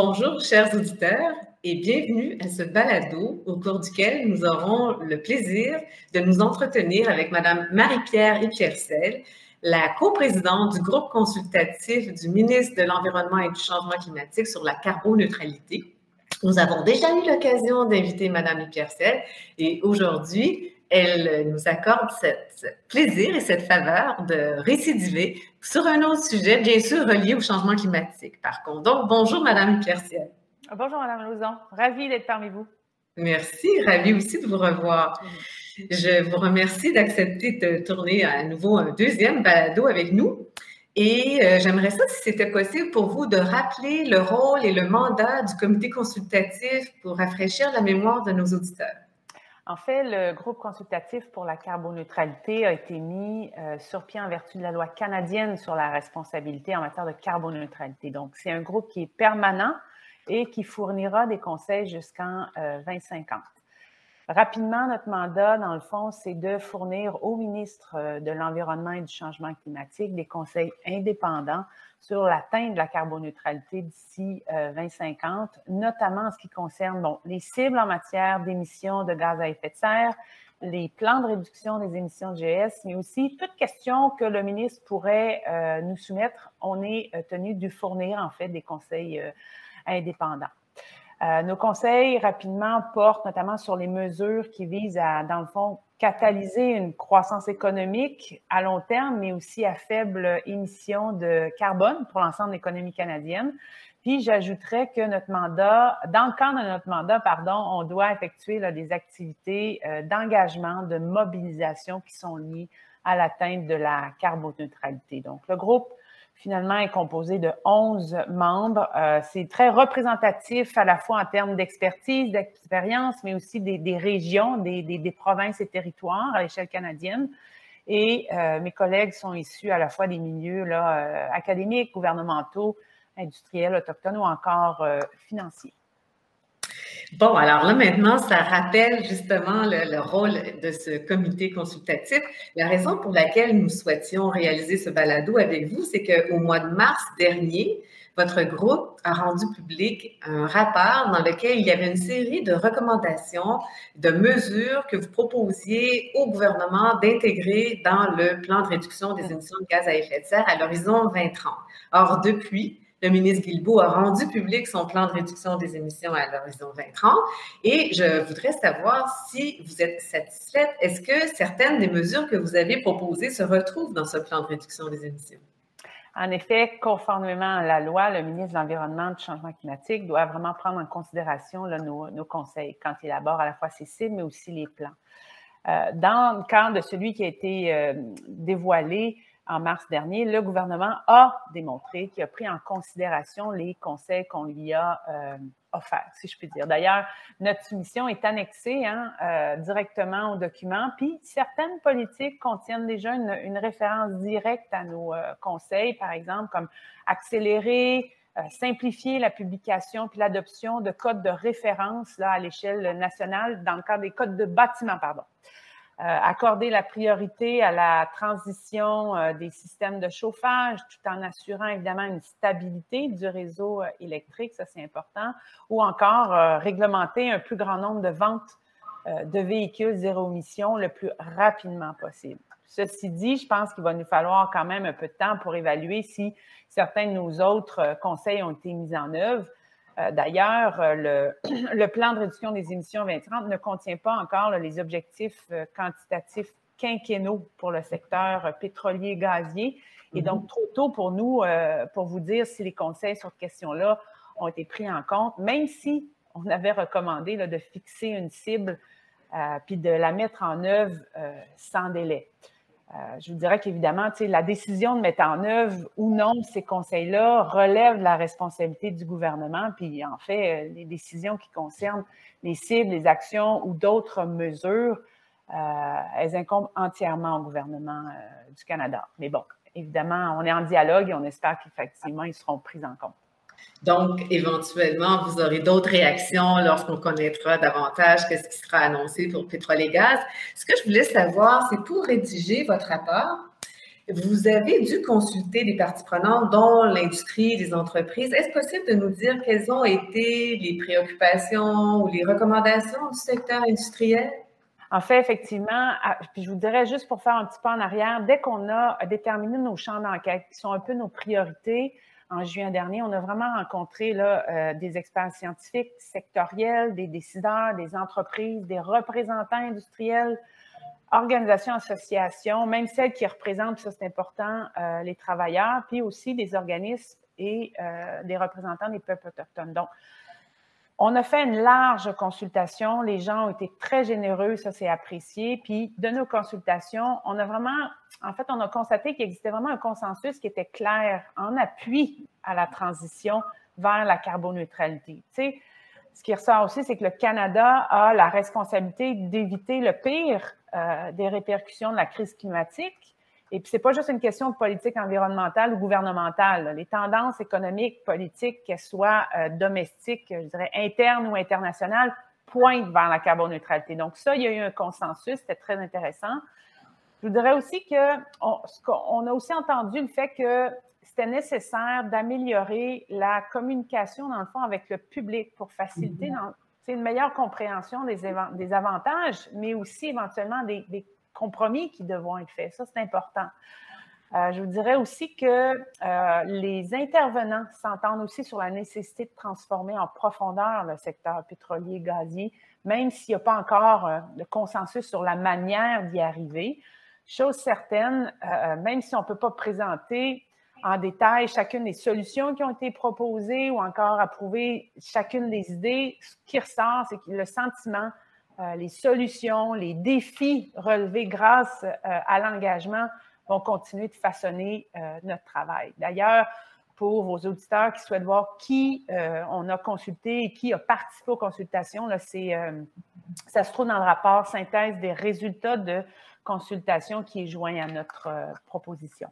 Bonjour, chers auditeurs, et bienvenue à ce balado au cours duquel nous aurons le plaisir de nous entretenir avec Madame Marie-Pierre Epiercel, la coprésidente du groupe consultatif du ministre de l'Environnement et du Changement climatique sur la carboneutralité. Nous avons déjà eu l'occasion d'inviter Madame Epiercel et aujourd'hui, elle nous accorde ce plaisir et cette faveur de récidiver sur un autre sujet, bien sûr relié au changement climatique, par contre. Donc, bonjour, Madame Pierciel. Bonjour, Madame Lauzon. Ravie d'être parmi vous. Merci, ravie aussi de vous revoir. Je vous remercie d'accepter de tourner à nouveau un deuxième balado avec nous. Et euh, j'aimerais ça, si c'était possible pour vous, de rappeler le rôle et le mandat du comité consultatif pour rafraîchir la mémoire de nos auditeurs. En fait, le groupe consultatif pour la carboneutralité a été mis euh, sur pied en vertu de la loi canadienne sur la responsabilité en matière de carboneutralité. Donc, c'est un groupe qui est permanent et qui fournira des conseils jusqu'en 2050. Rapidement, notre mandat, dans le fond, c'est de fournir au ministre euh, de l'Environnement et du Changement climatique des conseils indépendants sur l'atteinte de la carboneutralité d'ici 2050, euh, notamment en ce qui concerne les cibles en matière d'émissions de gaz à effet de serre, les plans de réduction des émissions de GS, mais aussi toute question que le ministre pourrait euh, nous soumettre. On est tenu de fournir en fait des conseils indépendants. Euh, nos conseils, rapidement, portent notamment sur les mesures qui visent à, dans le fond, catalyser une croissance économique à long terme, mais aussi à faible émission de carbone pour l'ensemble de l'économie canadienne. Puis j'ajouterais que notre mandat, dans le cadre de notre mandat, pardon, on doit effectuer des activités euh, d'engagement, de mobilisation qui sont liées à l'atteinte de la carboneutralité. Donc, le groupe finalement est composé de 11 membres. Euh, c'est très représentatif à la fois en termes d'expertise, d'expérience, mais aussi des, régions, des, provinces et territoires à l'échelle canadienne. Et euh, mes collègues sont issus à la fois des milieux là, euh, académiques, gouvernementaux, industriels, autochtones ou encore financiers. Bon, alors là maintenant, ça rappelle justement le, rôle de ce comité consultatif. La raison pour laquelle nous souhaitions réaliser ce balado avec vous, c'est qu'au mois de mars dernier, votre groupe a rendu public un rapport dans lequel il y avait une série de recommandations, de mesures que vous proposiez au gouvernement d'intégrer dans le plan de réduction des émissions de gaz à effet de serre à l'horizon 2030. Or, depuis, le ministre Guilbeault a rendu public son plan de réduction des émissions à l'horizon 2030 et je voudrais savoir si vous êtes satisfaite. Est-ce que certaines des mesures que vous avez proposées se retrouvent dans ce plan de réduction des émissions? En effet, conformément à la loi, le ministre de l'Environnement et du Changement climatique doit vraiment prendre en considération nos, conseils quand il élabore à la fois ses cibles, mais aussi les plans. Euh, dans le cadre de celui qui a été euh, dévoilé en mars dernier, le gouvernement a démontré qu'il a pris en considération les conseils qu'on lui a euh, offerts, si je puis dire. D'ailleurs, notre soumission est annexée hein, euh, directement au document, puis certaines politiques contiennent déjà une, référence directe à nos euh, conseils, par exemple, comme accélérer, simplifier la publication puis l'adoption de codes de référence à l'échelle nationale dans le cadre des codes de bâtiment, pardon. Euh, accorder la priorité à la transition euh, des systèmes de chauffage tout en assurant évidemment une stabilité du réseau euh, électrique, ça c'est important, ou encore réglementer un plus grand nombre de ventes de véhicules zéro émission le plus rapidement possible. Ceci dit, je pense qu'il va nous falloir quand même un peu de temps pour évaluer si certains de nos autres conseils ont été mis en œuvre. Euh, d'ailleurs, euh, le, plan de réduction des émissions 2030 ne contient pas encore les objectifs euh, quantitatifs quinquennaux pour le secteur pétrolier gazier. Et donc, mhm. trop tôt pour nous, pour vous dire si les conseils sur cette question-là ont été pris en compte, même si on avait recommandé de fixer une cible puis de la mettre en œuvre sans délai. Euh, je vous dirais qu'évidemment, la décision de mettre en œuvre ou non ces conseils-là relève de la responsabilité du gouvernement. Puis, en fait, euh, les décisions qui concernent les cibles, les actions ou d'autres mesures, euh, elles incombent entièrement au gouvernement du Canada. Mais bon, évidemment, on est en dialogue et on espère qu'effectivement, ils seront pris en compte. Donc, éventuellement, vous aurez d'autres réactions lorsqu'on connaîtra davantage ce qui sera annoncé pour pétrole et gaz. Ce que je voulais savoir, c'est pour rédiger votre rapport, Vous avez dû consulter des parties prenantes, dont l'industrie, les entreprises. Est-ce possible de nous dire quelles ont été les préoccupations ou les recommandations du secteur industriel? En fait, effectivement, puis je vous dirais juste pour faire un petit pas en arrière, dès qu'on a déterminé nos champs d'enquête, qui sont un peu nos priorités, en juin dernier, on a vraiment rencontré euh, des experts scientifiques sectoriels, des décideurs, des entreprises, des représentants industriels, organisations, associations, même celles qui représentent, ça c'est important, euh, les travailleurs, puis aussi des organismes et euh, des représentants des peuples autochtones. On a fait une large consultation. Les gens ont été très généreux, ça c'est apprécié. Puis de nos consultations, on a vraiment, en fait, on a constaté qu'il existait vraiment un consensus qui était clair en appui à la transition vers la carboneutralité. Tu sais, ce qui ressort aussi, c'est que le Canada a la responsabilité d'éviter le pire euh, des répercussions de la crise climatique. Et puis, c'est pas juste une question de politique environnementale ou gouvernementale. Les tendances économiques, politiques, qu'elles soient euh, domestiques, je dirais internes ou internationales, pointent vers la carboneutralité. Donc, ça, il y a eu un consensus, c'était très intéressant. Je voudrais aussi que on, a aussi entendu le fait que c'était nécessaire d'améliorer la communication, dans le fond, avec le public pour faciliter mm-hmm. une meilleure compréhension des, des, avantages, mais aussi éventuellement des, des compromis qui devront être faits. Ça, c'est important. Euh, je vous dirais aussi que euh, les intervenants s'entendent aussi sur la nécessité de transformer en profondeur le secteur pétrolier gazier, même s'il n'y a pas encore euh, de consensus sur la manière d'y arriver. Chose certaine, même si on ne peut pas présenter en détail chacune des solutions qui ont été proposées ou encore approuver chacune des idées, ce qui ressort, c'est que le sentiment euh, les solutions, les défis relevés grâce euh, à l'engagement vont continuer de façonner euh, notre travail. D'ailleurs, pour vos auditeurs qui souhaitent voir qui on a consulté et qui a participé aux consultations, là, ça se trouve dans le rapport synthèse des résultats de consultation qui est joint à notre proposition.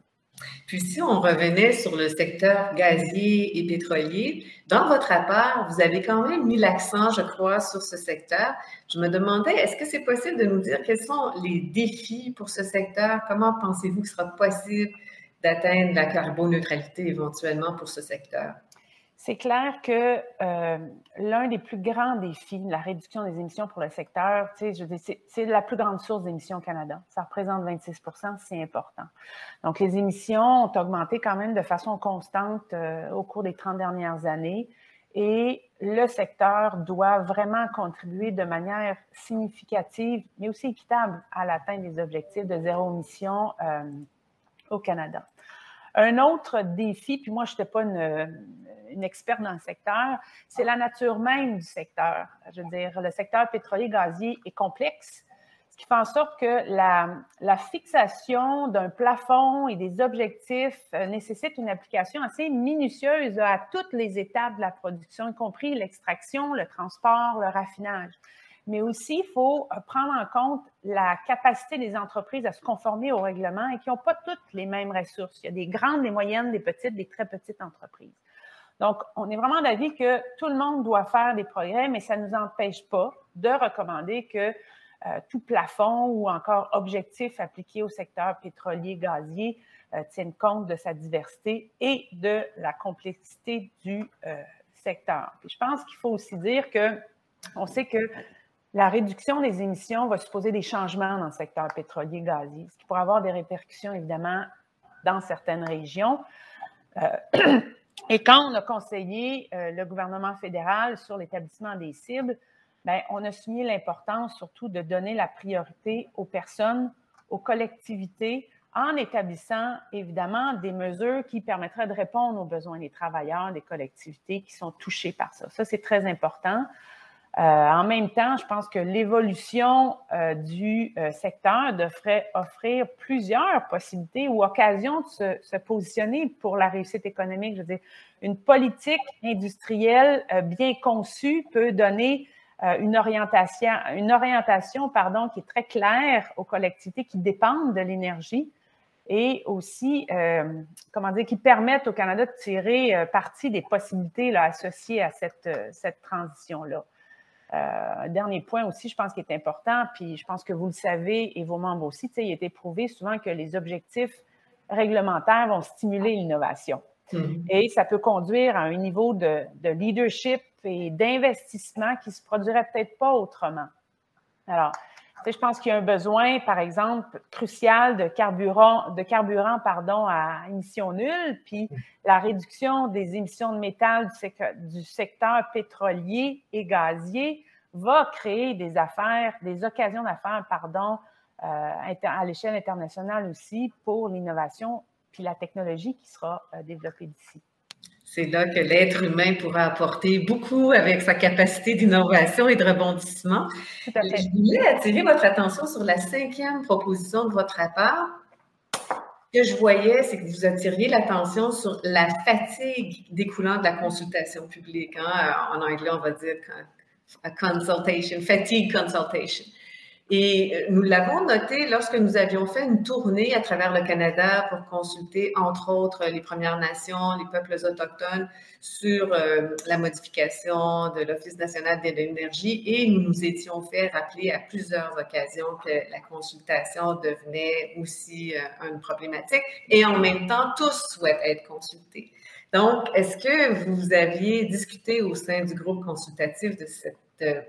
Puis si on revenait sur le secteur gazier et pétrolier, dans votre rapport, vous avez quand même mis l'accent, je crois, sur ce secteur. Je me demandais, est-ce que c'est possible de nous dire quels sont les défis pour ce secteur? Comment pensez-vous qu'il sera possible d'atteindre la carboneutralité éventuellement pour ce secteur? C'est clair que euh, l'un des plus grands défis la réduction des émissions pour le secteur, c'est la plus grande source d'émissions au Canada. Ça représente 26% c'est important. Donc, les émissions ont augmenté quand même de façon constante euh, au cours des 30 dernières années et le secteur doit vraiment contribuer de manière significative, mais aussi équitable à l'atteinte des objectifs de zéro émission euh, au Canada. Un autre défi, puis moi, je n'étais pas une, experte dans le secteur, c'est la nature même du secteur. Je veux dire, le secteur pétrolier gazier est complexe, ce qui fait en sorte que la, la fixation d'un plafond et des objectifs euh, nécessite une application assez minutieuse à toutes les étapes de la production, y compris l'extraction, le transport, le raffinage mais aussi il faut euh, prendre en compte la capacité des entreprises à se conformer au règlement et qui n'ont pas toutes les mêmes ressources. Il y a des grandes, des moyennes, des petites, des très petites entreprises. Donc, on est vraiment d'avis que tout le monde doit faire des progrès, mais ça ne nous empêche pas de recommander que euh, tout plafond ou encore objectif appliqué au secteur pétrolier gazier euh, tienne compte de sa diversité et de la complexité du secteur. je pense qu'il faut aussi dire que on sait que la réduction des émissions va supposer des changements dans le secteur pétrolier gazier, ce qui pourrait avoir des répercussions évidemment dans certaines régions. Et quand on a conseillé euh, le gouvernement fédéral sur l'établissement des cibles, bien, on a souligné l'importance surtout de donner la priorité aux personnes, aux collectivités, en établissant évidemment des mesures qui permettraient de répondre aux besoins des travailleurs, des collectivités qui sont touchées par ça. Ça, c'est très important. Euh, en même temps, je pense que l'évolution euh, du euh, secteur devrait offrir plusieurs possibilités ou occasions de se, positionner pour la réussite économique. Je veux dire, une politique industrielle bien conçue peut donner une orientation, une orientation pardon, qui est très claire aux collectivités qui dépendent de l'énergie et aussi, comment dire, qui permettent au Canada de tirer parti des possibilités associées à cette, cette transition-là. Euh, dernier point aussi, je pense qu'il est important, puis je pense que vous le savez et vos membres aussi, il a été prouvé souvent que les objectifs réglementaires vont stimuler l'innovation. Mm-hmm. Et ça peut conduire à un niveau de, de leadership et d'investissement qui se produirait peut-être pas autrement. Alors, je pense qu'il y a un besoin, par exemple, crucial de carburant, de carburant pardon, à émissions nulles, puis la réduction des émissions de métal du secteur, pétrolier et gazier va créer des affaires, des occasions d'affaires, pardon, euh, à l'échelle internationale aussi pour l'innovation puis la technologie qui sera euh, développée d'ici. C'est là que l'être humain pourra apporter beaucoup avec sa capacité d'innovation et de rebondissement. Je voulais attirer votre attention sur la cinquième proposition de votre rapport. Ce que je voyais, c'est que vous attiriez l'attention sur la fatigue découlant de la consultation publique. Hein. En anglais, on va dire consultation, fatigue consultation. Et euh, nous l'avons noté lorsque nous avions fait une tournée à travers le Canada pour consulter, entre autres, les Premières Nations, les peuples autochtones sur euh, la modification de l'Office national de l'énergie et nous nous étions fait rappeler à plusieurs occasions que la consultation devenait aussi euh, une problématique et en même temps, tous souhaitent être consultés. Donc, est-ce que vous aviez discuté au sein du groupe consultatif de cette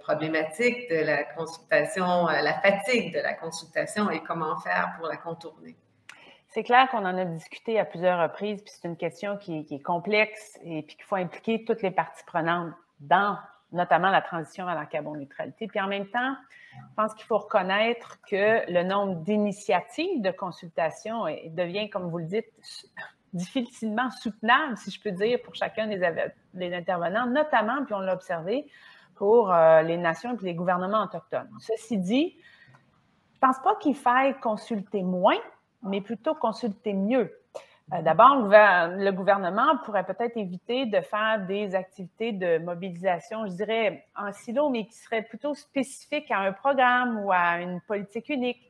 problématique de la consultation, euh, la fatigue de la consultation et comment faire pour la contourner? C'est clair qu'on en a discuté à plusieurs reprises, puis c'est une question qui, est complexe et puis qu'il faut impliquer toutes les parties prenantes dans notamment la transition à la carboneutralité. Puis en même temps, je pense qu'il faut reconnaître que le nombre d'initiatives de consultation devient, comme vous le dites, difficilement soutenable, si je peux dire, pour chacun des intervenants, notamment, puis on l'a observé, pour euh, les nations et les gouvernements autochtones. Ceci dit, je ne pense pas qu'il faille consulter moins, mais plutôt consulter mieux. Euh, d'abord, le gouvernement pourrait peut-être éviter de faire des activités de mobilisation, je dirais, en silo, mais qui seraient plutôt spécifiques à un programme ou à une politique unique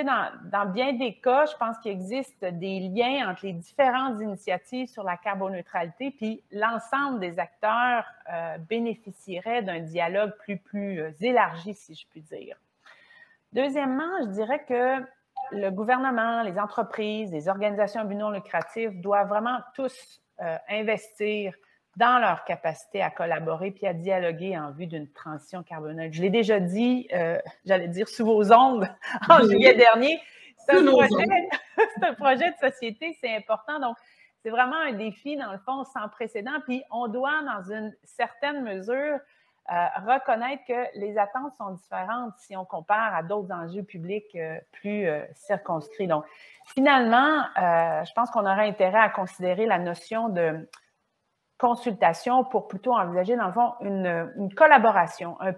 dans, bien des cas, je pense qu'il existe des liens entre les différentes initiatives sur la carboneutralité, puis l'ensemble des acteurs euh, bénéficierait d'un dialogue plus, plus euh, élargi, si je puis dire. Deuxièmement, je dirais que le gouvernement, les entreprises, les organisations à but non lucratif doivent vraiment tous euh, investir dans leur capacité à collaborer puis à dialoguer en vue d'une transition carboneutre. Je l'ai déjà dit, euh, j'allais dire sous vos ondes en juillet dernier. C'est un, un, projet de société, c'est important. Donc, c'est vraiment un défi, dans le fond, sans précédent. Puis, on doit, dans une certaine mesure, euh, reconnaître que les attentes sont différentes si on compare à d'autres enjeux publics euh, plus circonscrits. Donc, finalement, je pense qu'on aurait intérêt à considérer la notion de consultation pour plutôt envisager, dans le fond, une, une collaboration, un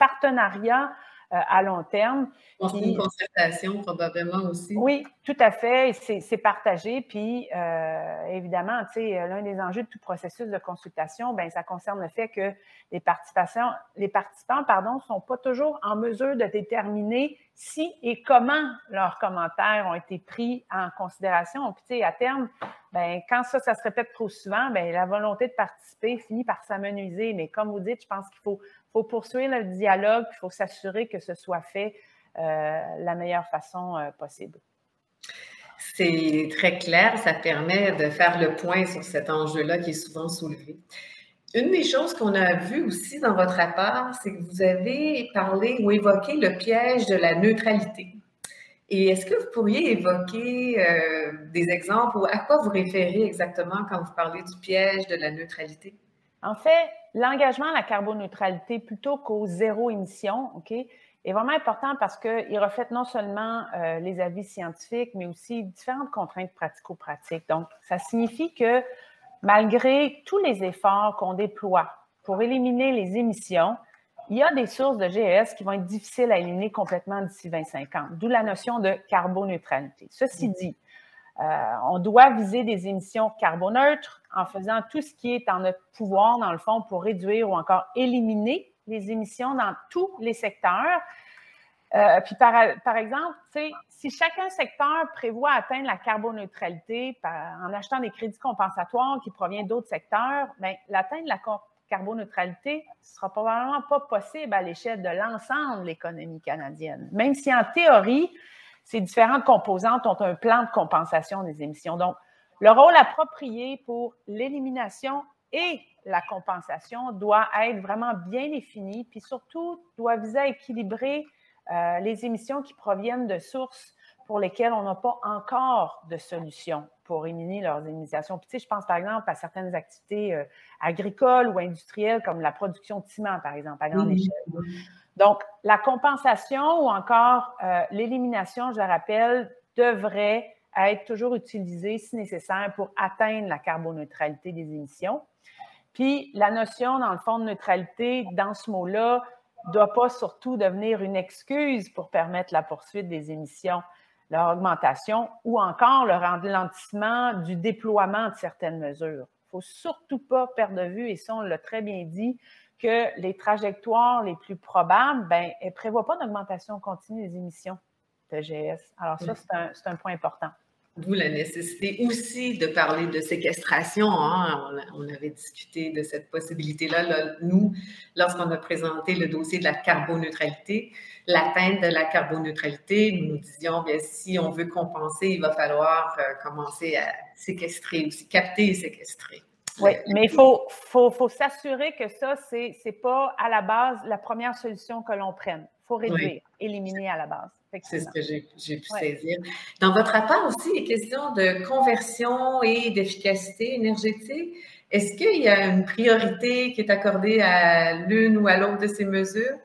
partenariat euh, à long terme. une concertation probablement aussi. Oui, tout à fait. C'est partagé. Puis, euh, évidemment, tu sais, l'un des enjeux de tout processus de consultation, ben, ça concerne le fait que les, participations, les participants ne sont pas toujours en mesure de déterminer si et comment leurs commentaires ont été pris en considération. Puis, tu à terme, ben, quand ça, ça se répète trop souvent, ben, la volonté de participer finit par s'amenuiser. Mais comme vous dites, je pense qu'il faut faut poursuivre le dialogue, il faut s'assurer que ce soit fait euh, la meilleure façon euh, possible. C'est très clair, ça permet de faire le point sur cet enjeu-là qui est souvent soulevé. Une des choses qu'on a vues aussi dans votre rapport, c'est que vous avez parlé ou évoqué le piège de la neutralité. Et est-ce que vous pourriez évoquer euh, des exemples ou à quoi vous référez exactement quand vous parlez du piège de la neutralité? En fait, l'engagement à la carboneutralité plutôt qu'au zéro émission, OK, est vraiment important parce qu'il reflète non seulement euh, les avis scientifiques, mais aussi différentes contraintes pratico-pratiques. Donc, ça signifie que malgré tous les efforts qu'on déploie pour éliminer les émissions, il y a des sources de GES qui vont être difficiles à éliminer complètement d'ici 2050, d'où la notion de carboneutralité. Ceci dit, euh, on doit viser des émissions carboneutres en faisant tout ce qui est en notre pouvoir, dans le fond, pour réduire ou encore éliminer les émissions dans tous les secteurs. Euh, puis par, exemple, si chacun secteur prévoit atteindre la carboneutralité en achetant des crédits compensatoires qui proviennent d'autres secteurs, bien, l'atteindre la carboneutralité ne sera probablement pas possible à l'échelle de l'ensemble de l'économie canadienne. Même si en théorie, ces différentes composantes ont un plan de compensation des émissions. Donc, le rôle approprié pour l'élimination et la compensation doit être vraiment bien défini, puis surtout doit viser à équilibrer euh, les émissions qui proviennent de sources pour lesquelles on n'a pas encore de solution pour éliminer leurs émissions. Puis, tu sais, je pense par exemple à certaines activités euh, agricoles ou industrielles comme la production de ciment, par exemple, à grande échelle. Donc, la compensation ou encore euh, l'élimination, je le rappelle, devrait être toujours utilisée si nécessaire pour atteindre la carboneutralité des émissions. Puis la notion, dans le fond, de neutralité, dans ce mot-là, doit pas surtout devenir une excuse pour permettre la poursuite des émissions, leur augmentation ou encore le ralentissement du déploiement de certaines mesures. Il ne faut surtout pas perdre de vue, et ça, on l'a très bien dit, que les trajectoires les plus probables, ben, elles ne prévoient pas d'augmentation continue des émissions de GS. Alors ça, c'est un, point important. D'où la nécessité aussi de parler de séquestration. Hein. On, avait discuté de cette possibilité-là, nous, lorsqu'on a présenté le dossier de la carboneutralité, l'atteinte de la carboneutralité, nous nous disions, bien, si on veut compenser, il va falloir euh, commencer à séquestrer aussi, capter et séquestrer. Oui, mais il faut, faut, faut s'assurer que ça, ce n'est pas à la base la première solution que l'on prenne. Il faut réduire, éliminer à la base. C'est ce que j'ai pu saisir. Dans votre rapport aussi, il est question de conversion et d'efficacité énergétique. Est-ce qu'il y a une priorité qui est accordée à l'une ou à l'autre de ces mesures?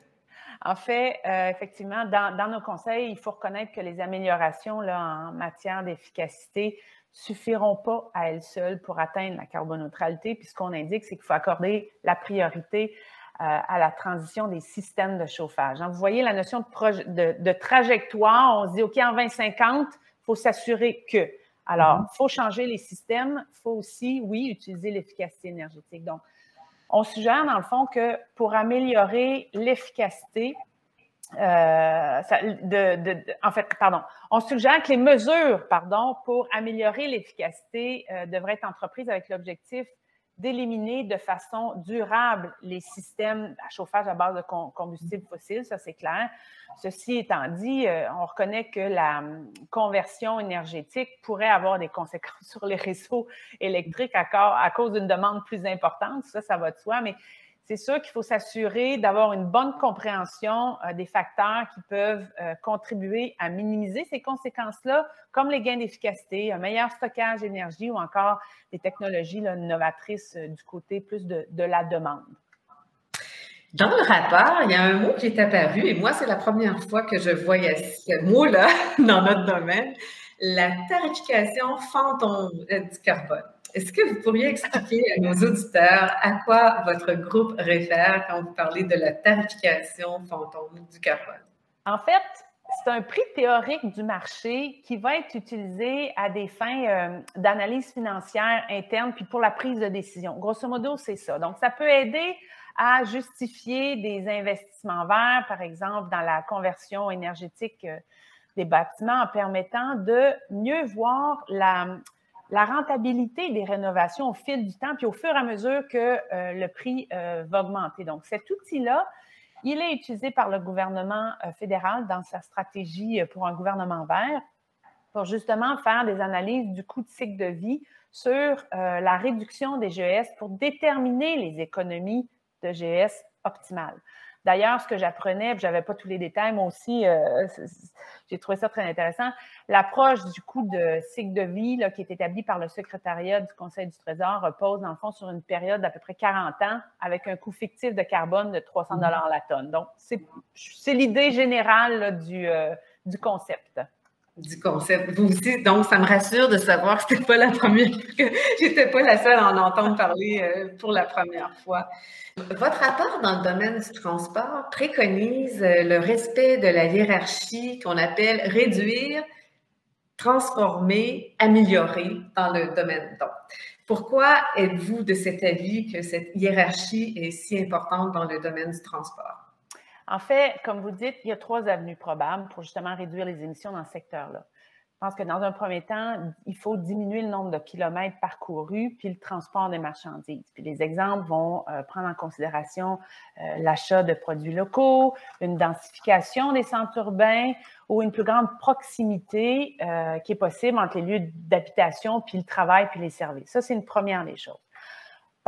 En fait, euh, effectivement, dans, dans, nos conseils, il faut reconnaître que les améliorations là, en matière d'efficacité suffiront pas à elles seules pour atteindre la carboneutralité. Puis ce qu'on indique, c'est qu'il faut accorder la priorité à la transition des systèmes de chauffage. Hein, vous voyez la notion de, trajectoire. On se dit, OK, en 2050, il faut s'assurer que. Alors, il faut changer les systèmes. Il faut aussi, oui, utiliser l'efficacité énergétique. Donc, on suggère, dans le fond, que pour améliorer l'efficacité, euh, en fait, pardon, on suggère que les mesures, pardon, pour améliorer l'efficacité euh, devraient être entreprises avec l'objectif d'éliminer de façon durable les systèmes à chauffage à base de combustibles fossiles, ça c'est clair. Ceci étant dit, euh, on reconnaît que la hum, conversion énergétique pourrait avoir des conséquences sur les réseaux électriques à, à cause d'une demande plus importante, ça, ça va de soi, mais c'est sûr qu'il faut s'assurer d'avoir une bonne compréhension euh, des facteurs qui peuvent euh, contribuer à minimiser ces conséquences-là, comme les gains d'efficacité, un meilleur stockage d'énergie ou encore des technologies novatrices euh, du côté plus de, de, la demande. Dans le rapport, il y a un mot qui est apparu, et moi, c'est la première fois que je voyais ce mot-là dans notre domaine, la tarification fantôme du carbone. Est-ce que vous pourriez expliquer à nos auditeurs à quoi votre groupe réfère quand vous parlez de la tarification fantôme du carbone? En fait, c'est un prix théorique du marché qui va être utilisé à des fins euh, d'analyse financière interne puis pour la prise de décision. Grosso modo, c'est ça. Donc, ça peut aider à justifier des investissements verts, par exemple, dans la conversion énergétique euh, des bâtiments en permettant de mieux voir la, la rentabilité des rénovations au fil du temps, puis au fur et à mesure que euh, le prix euh, va augmenter. Donc, cet outil-là, il est utilisé par le gouvernement euh, fédéral dans sa stratégie pour un gouvernement vert pour justement faire des analyses du coût de cycle de vie sur la réduction des GES pour déterminer les économies de GES optimales. D'ailleurs, ce que j'apprenais, je n'avais pas tous les détails, moi aussi, euh, j'ai trouvé ça très intéressant. L'approche du coût de cycle de vie qui est établie par le secrétariat du Conseil du Trésor repose, dans le fond, sur une période d'à peu près 40 ans avec un coût fictif de carbone de 300 dollars la tonne. Donc, c'est l'idée générale euh, du concept du concept. Vous aussi, donc ça me rassure de savoir que c'était pas la première que j'étais pas la seule à en entendre parler euh, pour la première fois. Votre rapport dans le domaine du transport préconise euh, le respect de la hiérarchie qu'on appelle réduire, transformer, améliorer dans le domaine. Donc, pourquoi êtes-vous de cet avis que cette hiérarchie est si importante dans le domaine du transport? En fait, comme vous dites, il y a trois avenues probables pour justement réduire les émissions dans ce secteur-là. Je pense que dans un premier temps, il faut diminuer le nombre de kilomètres parcourus puis le transport des marchandises. Puis les exemples vont euh, prendre en considération euh, l'achat de produits locaux, une densification des centres urbains ou une plus grande proximité euh, qui est possible entre les lieux d'habitation puis le travail puis les services. Ça, c'est une première des choses.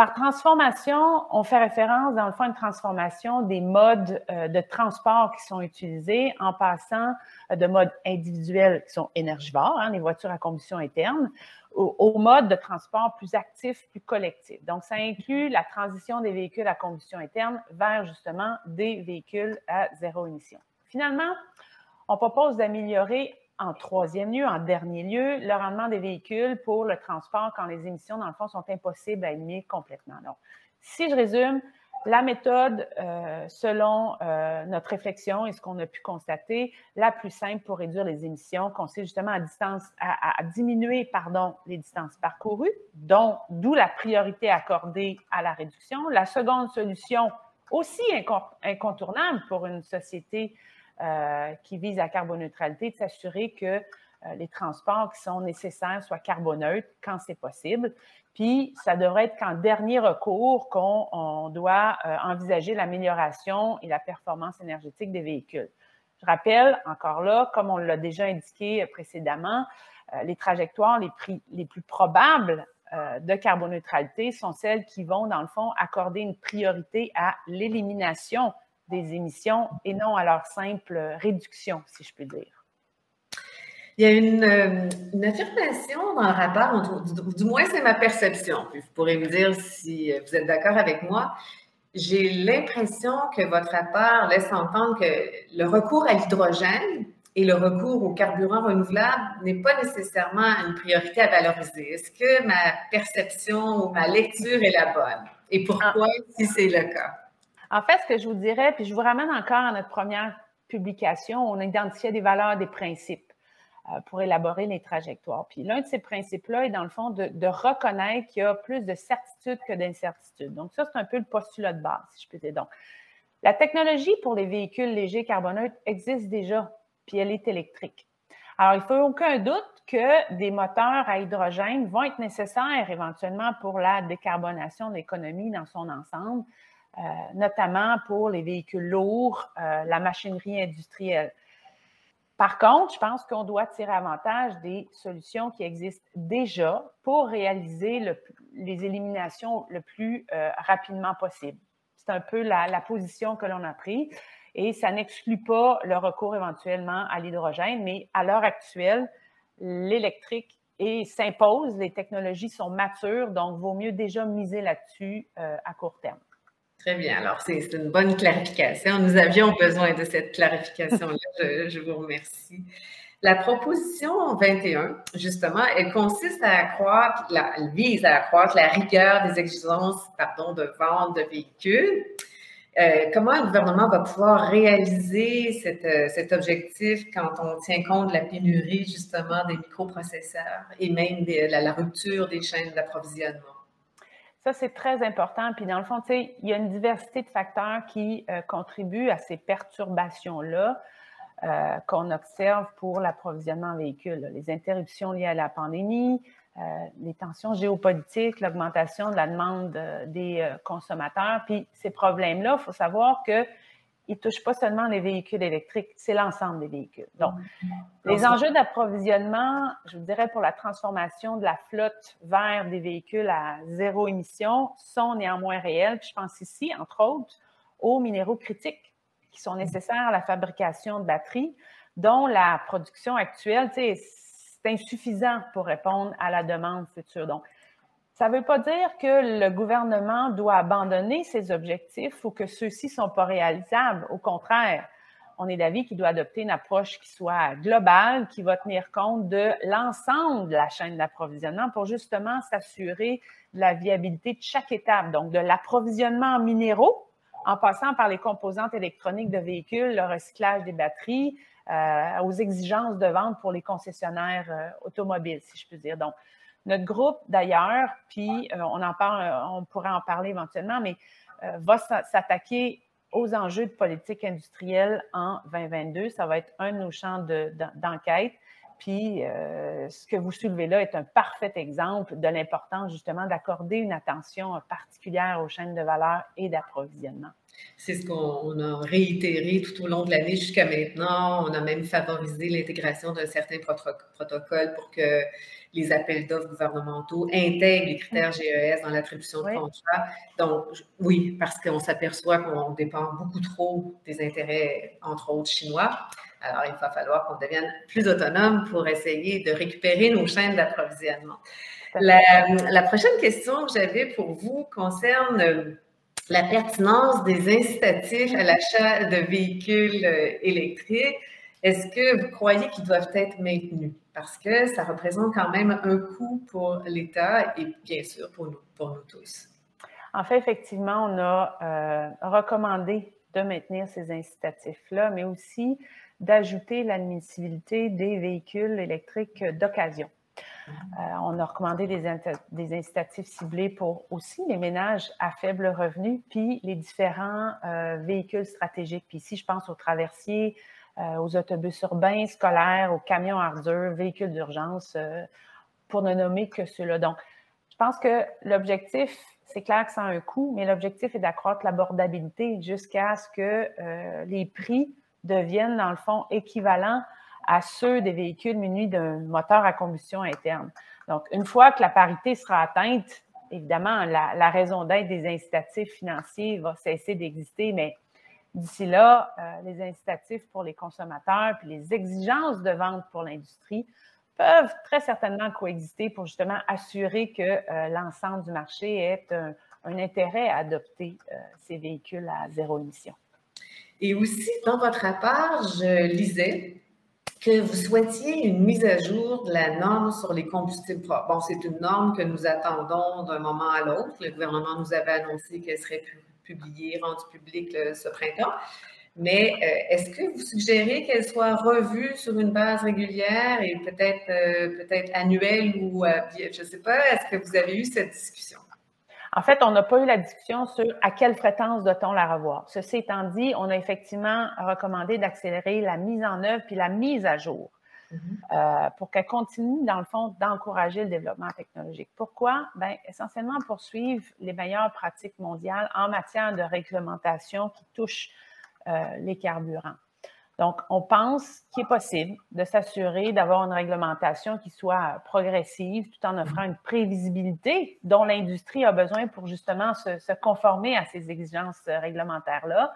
Par transformation, on fait référence, dans le fond, à une transformation des modes euh, de transport qui sont utilisés en passant euh, de modes individuels qui sont énergivores, hein, les voitures à combustion interne, au, mode de transport plus actif, plus collectif. Donc, ça inclut la transition des véhicules à combustion interne vers justement des véhicules à zéro émission. Finalement, on propose d'améliorer en troisième lieu, en dernier lieu, le rendement des véhicules pour le transport quand les émissions, dans le fond, sont impossibles à éliminer complètement. Donc, si je résume, la méthode, euh, selon euh, notre réflexion et ce qu'on a pu constater, la plus simple pour réduire les émissions consiste justement à, distance, à, diminuer pardon, les distances parcourues, d'où la priorité accordée à la réduction. La seconde solution, aussi incontournable pour une société euh, qui vise à carboneutralité, de s'assurer que euh, les transports qui sont nécessaires soient carboneutres quand c'est possible. Puis, ça devrait être qu'en dernier recours qu'on doit euh, envisager l'amélioration et la performance énergétique des véhicules. Je rappelle, encore là, comme on l'a déjà indiqué précédemment, les trajectoires les, les plus probables de carboneutralité sont celles qui vont, dans le fond, accorder une priorité à l'élimination des émissions et non à leur simple réduction, si je puis dire. Il y a une, euh, affirmation dans le rapport, du, moins c'est ma perception, puis vous pourrez me dire si vous êtes d'accord avec moi. J'ai l'impression que votre rapport laisse entendre que le recours à l'hydrogène et le recours aux carburants renouvelables n'est pas nécessairement une priorité à valoriser. Est-ce que ma perception ou ma lecture est la bonne? Et pourquoi, ah. si c'est le cas? En fait, ce que je vous dirais, puis je vous ramène encore à notre première publication, on identifiait des valeurs, des principes euh, pour élaborer les trajectoires. Puis l'un de ces principes-là est dans le fond de, reconnaître qu'il y a plus de certitude que d'incertitude. Donc ça, c'est un peu le postulat de base, si je peux dire. Donc, la technologie pour les véhicules légers carboneutres existe déjà, puis elle est électrique. Alors, il ne faut aucun doute que des moteurs à hydrogène vont être nécessaires éventuellement pour la décarbonation de l'économie dans son ensemble. Euh, notamment pour les véhicules lourds, euh, la machinerie industrielle. Par contre, je pense qu'on doit tirer avantage des solutions qui existent déjà pour réaliser les éliminations le plus euh, rapidement possible. C'est un peu la, position que l'on a prise et ça n'exclut pas le recours éventuellement à l'hydrogène, mais à l'heure actuelle, l'électrique s'impose, les technologies sont matures, donc vaut mieux déjà miser là-dessus à court terme. Très bien. Alors, c'est une bonne clarification. Nous avions besoin de cette clarification-là. Je, vous remercie. La proposition 21, justement, elle consiste à accroître, elle vise à accroître la rigueur des exigences pardon, de vente de véhicules. Euh, comment le gouvernement va pouvoir réaliser euh, cet objectif quand on tient compte de la pénurie, justement, des microprocesseurs et même de la rupture des chaînes d'approvisionnement? Ça, c'est très important. Puis dans le fond, tu sais, il y a une diversité de facteurs qui euh, contribuent à ces perturbations-là euh, qu'on observe pour l'approvisionnement en véhicules. Les interruptions liées à la pandémie, euh, les tensions géopolitiques, l'augmentation de la demande des consommateurs. Puis ces problèmes-là, il faut savoir que il ne touche pas seulement les véhicules électriques, c'est l'ensemble des véhicules. Donc, les enjeux d'approvisionnement, je vous dirais, pour la transformation de la flotte vers des véhicules à zéro émission sont néanmoins réels. je pense ici, entre autres, aux minéraux critiques qui sont nécessaires à la fabrication de batteries, dont la production actuelle, c'est insuffisant pour répondre à la demande future. Donc, ça ne veut pas dire que le gouvernement doit abandonner ses objectifs ou que ceux-ci ne sont pas réalisables. Au contraire, on est d'avis qu'il doit adopter une approche qui soit globale, qui va tenir compte de l'ensemble de la chaîne d'approvisionnement pour justement s'assurer de la viabilité de chaque étape, donc de l'approvisionnement en minéraux, en passant par les composantes électroniques de véhicules, le recyclage des batteries, euh, aux exigences de vente pour les concessionnaires euh, automobiles, si je peux dire. Notre groupe, d'ailleurs, puis euh, on en parle, euh, on pourrait en parler éventuellement, mais euh, va s'attaquer aux enjeux de politique industrielle en 2022. Ça va être un de nos champs d'enquête. puis ce que vous soulevez là est un parfait exemple de l'importance justement d'accorder une attention particulière aux chaînes de valeur et d'approvisionnement. C'est ce qu'on a réitéré tout au long de l'année jusqu'à maintenant. On a même favorisé l'intégration d'un certain protocole pour que les appels d'offres gouvernementaux intègrent les critères GES dans l'attribution de contrats. Donc, oui, parce qu'on s'aperçoit qu'on dépend beaucoup trop des intérêts, entre autres, chinois. Alors, il va falloir qu'on devienne plus autonome pour essayer de récupérer nos chaînes d'approvisionnement. La, prochaine question que j'avais pour vous concerne euh, la pertinence des incitatifs à l'achat de véhicules euh, électriques. Est-ce que vous croyez qu'ils doivent être maintenus? Parce que ça représente quand même un coût pour l'État et bien sûr pour nous, tous. En fait, effectivement, on a euh, recommandé de maintenir ces incitatifs-là, mais aussi d'ajouter l'admissibilité des véhicules électriques d'occasion. Euh, on a recommandé des, incitatifs ciblés pour aussi les ménages à faible revenu, puis les différents euh, véhicules stratégiques. Puis ici, je pense aux traversiers, euh, aux autobus urbains, scolaires, aux camions ardeurs, véhicules d'urgence, pour ne nommer que ceux-là. Donc, je pense que l'objectif, c'est clair que ça a un coût, mais l'objectif est d'accroître l'abordabilité jusqu'à ce que les prix deviennent, dans le fond, équivalents à ceux des véhicules munis d'un moteur à combustion interne. Donc, une fois que la parité sera atteinte, évidemment, la, raison d'être des incitatifs financiers va cesser d'exister, mais d'ici là, euh, les incitatifs pour les consommateurs puis les exigences de vente pour l'industrie peuvent très certainement coexister pour justement assurer que euh, l'ensemble du marché ait un, intérêt à adopter euh, ces véhicules à zéro émission. Et aussi, dans votre rapport, je lisais que vous souhaitiez une mise à jour de la norme sur les combustibles propres. Bon, c'est une norme que nous attendons d'un moment à l'autre. Le gouvernement nous avait annoncé qu'elle serait publiée, rendue publique ce printemps. Mais euh, est-ce que vous suggérez qu'elle soit revue sur une base régulière et peut-être euh, peut-être annuelle ou, euh, je ne sais pas, est-ce que vous avez eu cette discussion? En fait, on n'a pas eu la discussion sur à quelle fréquence doit-on la revoir. Ceci étant dit, on a effectivement recommandé d'accélérer la mise en œuvre puis la mise à jour mm-hmm. euh, pour qu'elle continue, dans le fond, d'encourager le développement technologique. Pourquoi? Bien, essentiellement pour suivre les meilleures pratiques mondiales en matière de réglementation qui touchent euh, les carburants. Donc, on pense qu'il est possible de s'assurer d'avoir une réglementation qui soit progressive tout en offrant une prévisibilité dont l'industrie a besoin pour justement se, conformer à ces exigences réglementaires-là.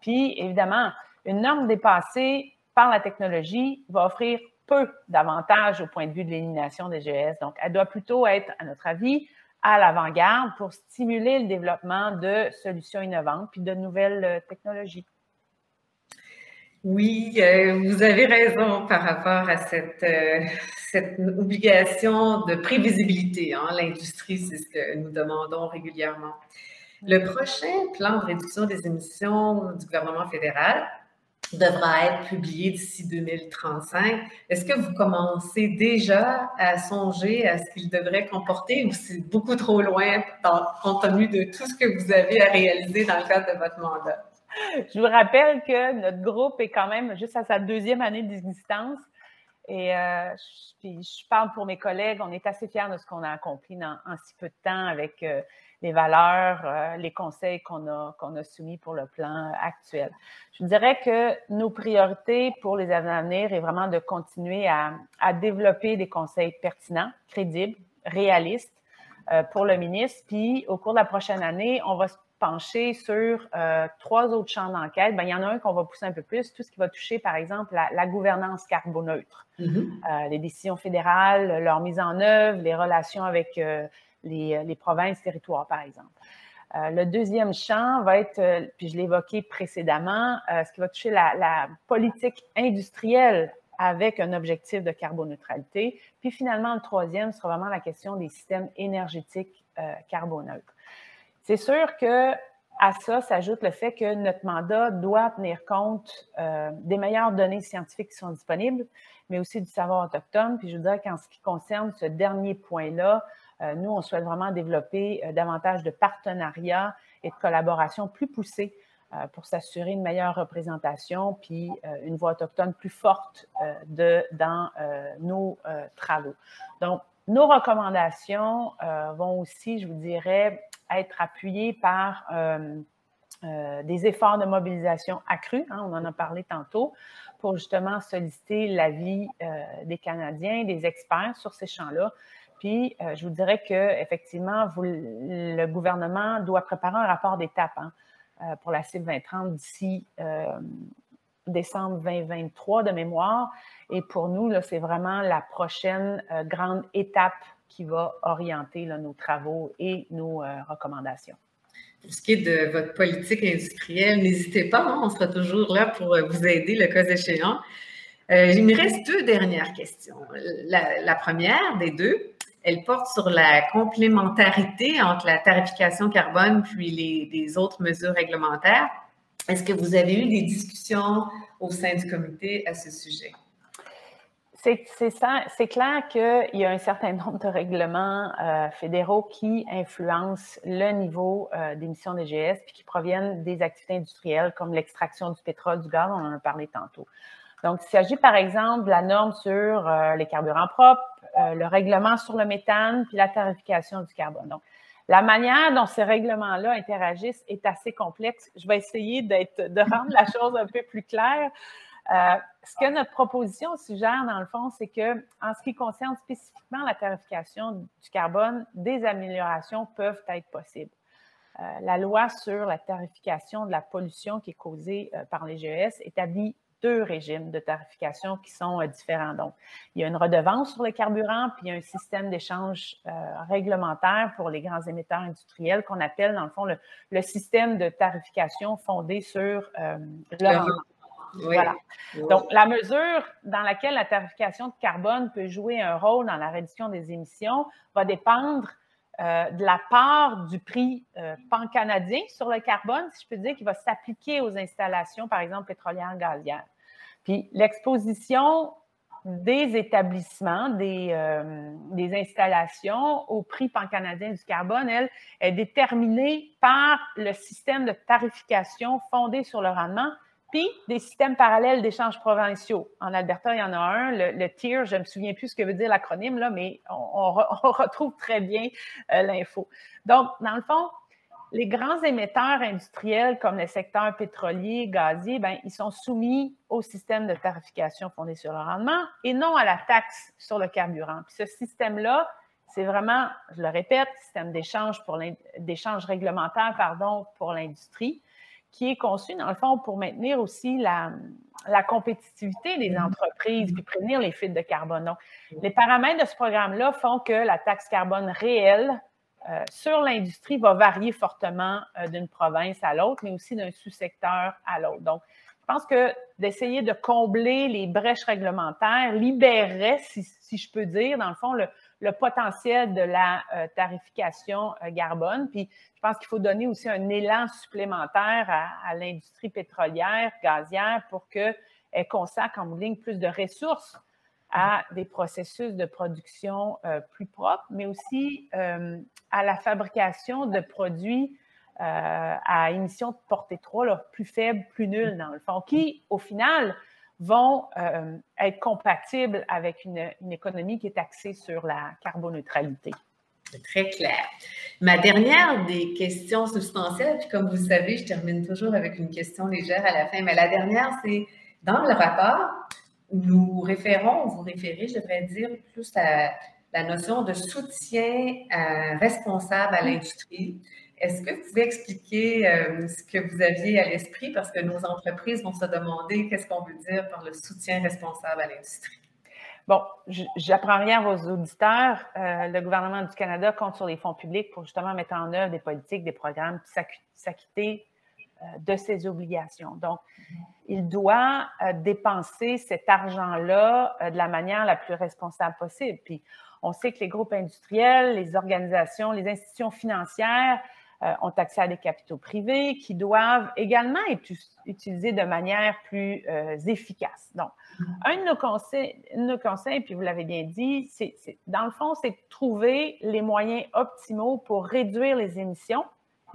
Puis, évidemment, une norme dépassée par la technologie va offrir peu d'avantages au point de vue de l'élimination des GES. Donc, elle doit plutôt être, à notre avis, à l'avant-garde pour stimuler le développement de solutions innovantes puis de nouvelles technologies. Oui, euh, vous avez raison par rapport à cette, euh, cette obligation de prévisibilité. Hein. L'industrie, c'est ce que nous demandons régulièrement. Le prochain plan de réduction des émissions du gouvernement fédéral devra être publié d'ici 2035. Est-ce que vous commencez déjà à songer à ce qu'il devrait comporter ou c'est beaucoup trop loin compte tenu de tout ce que vous avez à réaliser dans le cadre de votre mandat? je vous rappelle que notre groupe est quand même juste à sa deuxième année d'existence. Et euh, je, parle pour mes collègues, on est assez fiers de ce qu'on a accompli en si peu de temps avec euh, les valeurs, euh, les conseils qu'on a, qu'on a soumis pour le plan actuel. Je dirais que nos priorités pour les années à venir est vraiment de continuer à, à développer des conseils pertinents, crédibles, réalistes pour le ministre. Puis au cours de la prochaine année, on va se pencher sur euh, trois autres champs d'enquête, ben, il y en a un qu'on va pousser un peu plus, tout ce qui va toucher, par exemple, la, gouvernance carboneutre, euh, les décisions fédérales, leur mise en œuvre, les relations avec euh, les, les, provinces, territoires, par exemple. le deuxième champ va être, puis je l'ai évoqué précédemment, ce qui va toucher la, la, politique industrielle avec un objectif de carboneutralité. Puis finalement, le troisième sera vraiment la question des systèmes énergétiques carboneutres. C'est sûr que à ça s'ajoute le fait que notre mandat doit tenir compte euh, des meilleures données scientifiques qui sont disponibles, mais aussi du savoir autochtone. Puis je voudrais qu'en ce qui concerne ce dernier point-là, euh, nous, on souhaite vraiment développer euh, davantage de partenariats et de collaboration plus poussés pour s'assurer une meilleure représentation puis une voix autochtone plus forte dans nos travaux. Donc, nos recommandations vont aussi, je vous dirais, être appuyées par des efforts de mobilisation accrus, hein, on en a parlé tantôt, pour justement solliciter l'avis des Canadiens, des experts sur ces champs-là, puis, euh, je vous dirais que effectivement, le gouvernement doit préparer un rapport d'étape hein, euh, pour la cible 2030 d'ici euh, décembre 2023 de mémoire. Et pour nous, c'est vraiment la prochaine grande étape qui va orienter nos travaux et nos recommandations. Pour ce qui est de votre politique industrielle, n'hésitez pas, hein, on sera toujours là pour vous aider le cas échéant. il me reste deux dernières questions. la première des deux, elle porte sur la complémentarité entre la tarification carbone puis les, autres mesures réglementaires. Est-ce que vous avez eu des discussions au sein du comité à ce sujet? C'est clair qu'il y a un certain nombre de règlements euh, fédéraux qui influencent le niveau euh, d'émissions de GS puis qui proviennent des activités industrielles comme l'extraction du pétrole, du gaz, on en a parlé tantôt. Donc, il s'agit par exemple de la norme sur euh, les carburants propres, euh, le règlement sur le méthane, puis la tarification du carbone. Donc, la manière dont ces règlements-là interagissent est assez complexe. Je vais essayer de rendre la chose un peu plus claire. Euh, ce que notre proposition suggère, dans le fond, c'est que, en ce qui concerne spécifiquement la tarification du carbone, des améliorations peuvent être possibles. la loi sur la tarification de la pollution qui est causée par les GES établit deux régimes de tarification qui sont euh, différents. Donc, il y a une redevance sur le carburant, puis il y a un système d'échange euh, réglementaire pour les grands émetteurs industriels qu'on appelle, dans le fond, le, système de tarification fondé sur euh, Voilà. Donc, la mesure dans laquelle la tarification de carbone peut jouer un rôle dans la réduction des émissions va dépendre euh, de la part du prix euh, pan-canadien sur le carbone, si je peux dire, qui va s'appliquer aux installations, par exemple, pétrolières, gazières. Puis l'exposition des établissements, des, euh, des installations au prix pan-canadien du carbone, elle, est déterminée par le système de tarification fondé sur le rendement puis des systèmes parallèles d'échanges provinciaux. En Alberta, il y en a un, le, TIR, je ne me souviens plus ce que veut dire l'acronyme, là, mais on, retrouve très bien euh, l'info. Donc, dans le fond, les grands émetteurs industriels comme le secteur pétrolier, gazier, ben, ils sont soumis au système de tarification fondé sur le rendement et non à la taxe sur le carburant. Puis ce système-là, c'est vraiment, je le répète, système d'échange pour d'échange réglementaire pardon, pour l'industrie qui est conçu, dans le fond, pour maintenir aussi la, la compétitivité des mm-hmm. entreprises puis prévenir les fuites de carbone. Donc, les paramètres de ce programme-là font que la taxe carbone réelle euh, sur l'industrie va varier fortement euh, d'une province à l'autre, mais aussi d'un sous-secteur à l'autre. Donc, je pense que d'essayer de combler les brèches réglementaires libérerait, si, si, je peux dire, dans le fond, le, le potentiel de la euh, tarification carbone. Puis je pense qu'il faut donner aussi un élan supplémentaire à, l'industrie pétrolière, gazière, pour qu'elle consacre en bout plus de ressources à des processus de production euh, plus propres, mais aussi euh, à la fabrication de produits à émissions de portée 3 plus faibles, plus nulles dans le fond, qui, au final, vont euh, être compatibles avec une, économie qui est axée sur la carboneutralité. Très clair. Ma dernière des questions substantielles, puis comme vous savez, je termine toujours avec une question légère à la fin, mais la dernière, c'est dans le rapport, nous référons, vous référez, je devrais dire, plus à la notion de soutien euh, responsable à l'industrie. Est-ce que vous pouvez expliquer euh, ce que vous aviez à l'esprit? Parce que nos entreprises vont se demander qu'est-ce qu'on veut dire par le soutien responsable à l'industrie? Bon, j'apprends rien à vos auditeurs. Euh, le gouvernement du Canada compte sur les fonds publics pour justement mettre en œuvre des politiques, des programmes, puis s'acquitter euh, de ses obligations. Donc, il doit dépenser cet argent-là de la manière la plus responsable possible. Puis, on sait que les groupes industriels, les organisations, les institutions financières euh, ont accès à des capitaux privés qui doivent également être utilisés de manière plus euh, efficace. Donc, mm-hmm. un de nos conseils, nos conseils puis vous l'avez bien dit, c'est, dans le fond, c'est de trouver les moyens optimaux pour réduire les émissions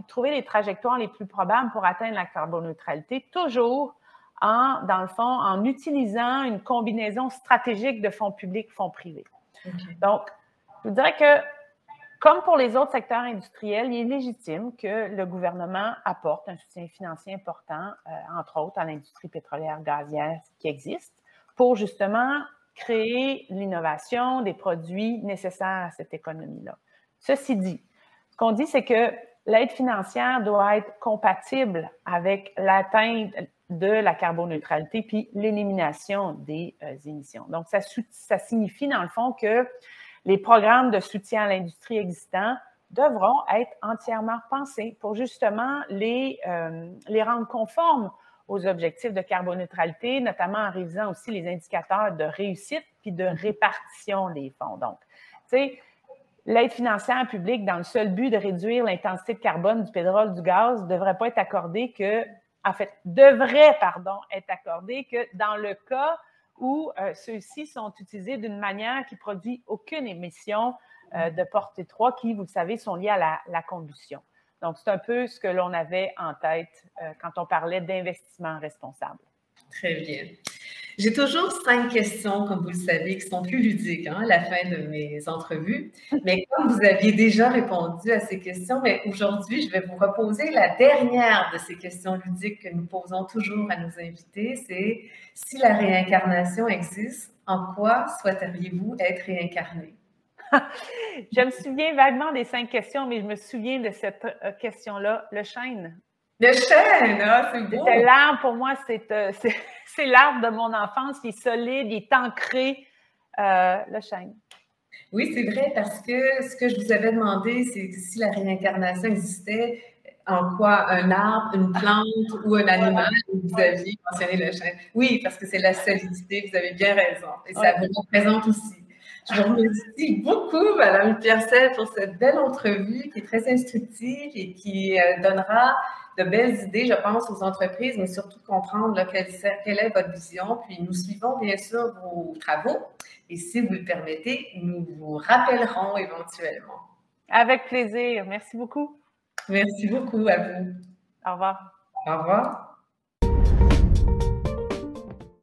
trouver les trajectoires les plus probables pour atteindre la carboneutralité, toujours en, dans le fond, en utilisant une combinaison stratégique de fonds publics, fonds privés. Donc, je vous dirais que, comme pour les autres secteurs industriels, il est légitime que le gouvernement apporte un soutien financier important, euh, entre autres à l'industrie pétrolière gazière qui existe, pour justement créer l'innovation des produits nécessaires à cette économie-là. Ceci dit, ce qu'on dit, c'est que l'aide financière doit être compatible avec l'atteinte de la carboneutralité puis l'élimination des euh, émissions. Donc, ça, ça, signifie, dans le fond, que les programmes de soutien à l'industrie existants devront être entièrement pensés pour justement les, euh, les rendre conformes aux objectifs de carboneutralité, notamment en révisant aussi les indicateurs de réussite puis de répartition des fonds. Donc, tu sais, l'aide financière publique dans le seul but de réduire l'intensité de carbone du pétrole, du gaz, devrait pas être accordée que, en fait, devrait, pardon, être accordée que dans le cas où euh, ceux-ci sont utilisés d'une manière qui produit aucune émission euh, de portée 3 qui, vous le savez, sont liées à la, combustion. Donc, c'est un peu ce que l'on avait en tête euh, quand on parlait d'investissement responsable. Très bien. J'ai toujours cinq questions, comme vous le savez, qui sont plus ludiques hein, à la fin de mes entrevues. Mais comme vous aviez déjà répondu à ces questions, mais aujourd'hui, je vais vous reposer la dernière de ces questions ludiques que nous posons toujours à nos invités. C'est si la réincarnation existe, en quoi souhaiteriez-vous être réincarné? je me souviens vaguement des cinq questions, mais je me souviens de cette euh, question-là, le chêne. Le chêne, ah, c'est beau. L'arbre, pour moi, euh, c'est l'arbre de mon enfance. Il est solide, il est ancré. Euh, le chêne. Oui, c'est vrai, parce que ce que je vous avais demandé, c'est si la réincarnation existait, en quoi un arbre, une plante ou un animal, vous aviez mentionné le chêne? Oui, parce que c'est la solidité, vous avez bien raison. Et ça vous représente aussi. Je vous remercie beaucoup, Madame Piercel, pour cette belle entrevue qui est très instructive et qui euh, donnera de belles idées, je pense, aux entreprises, mais surtout comprendre quelle, quelle, est votre vision. Puis nous suivons bien sûr vos travaux et si vous le permettez, nous vous rappellerons éventuellement. Avec plaisir. Merci beaucoup. Merci beaucoup à vous. Au revoir. Au revoir.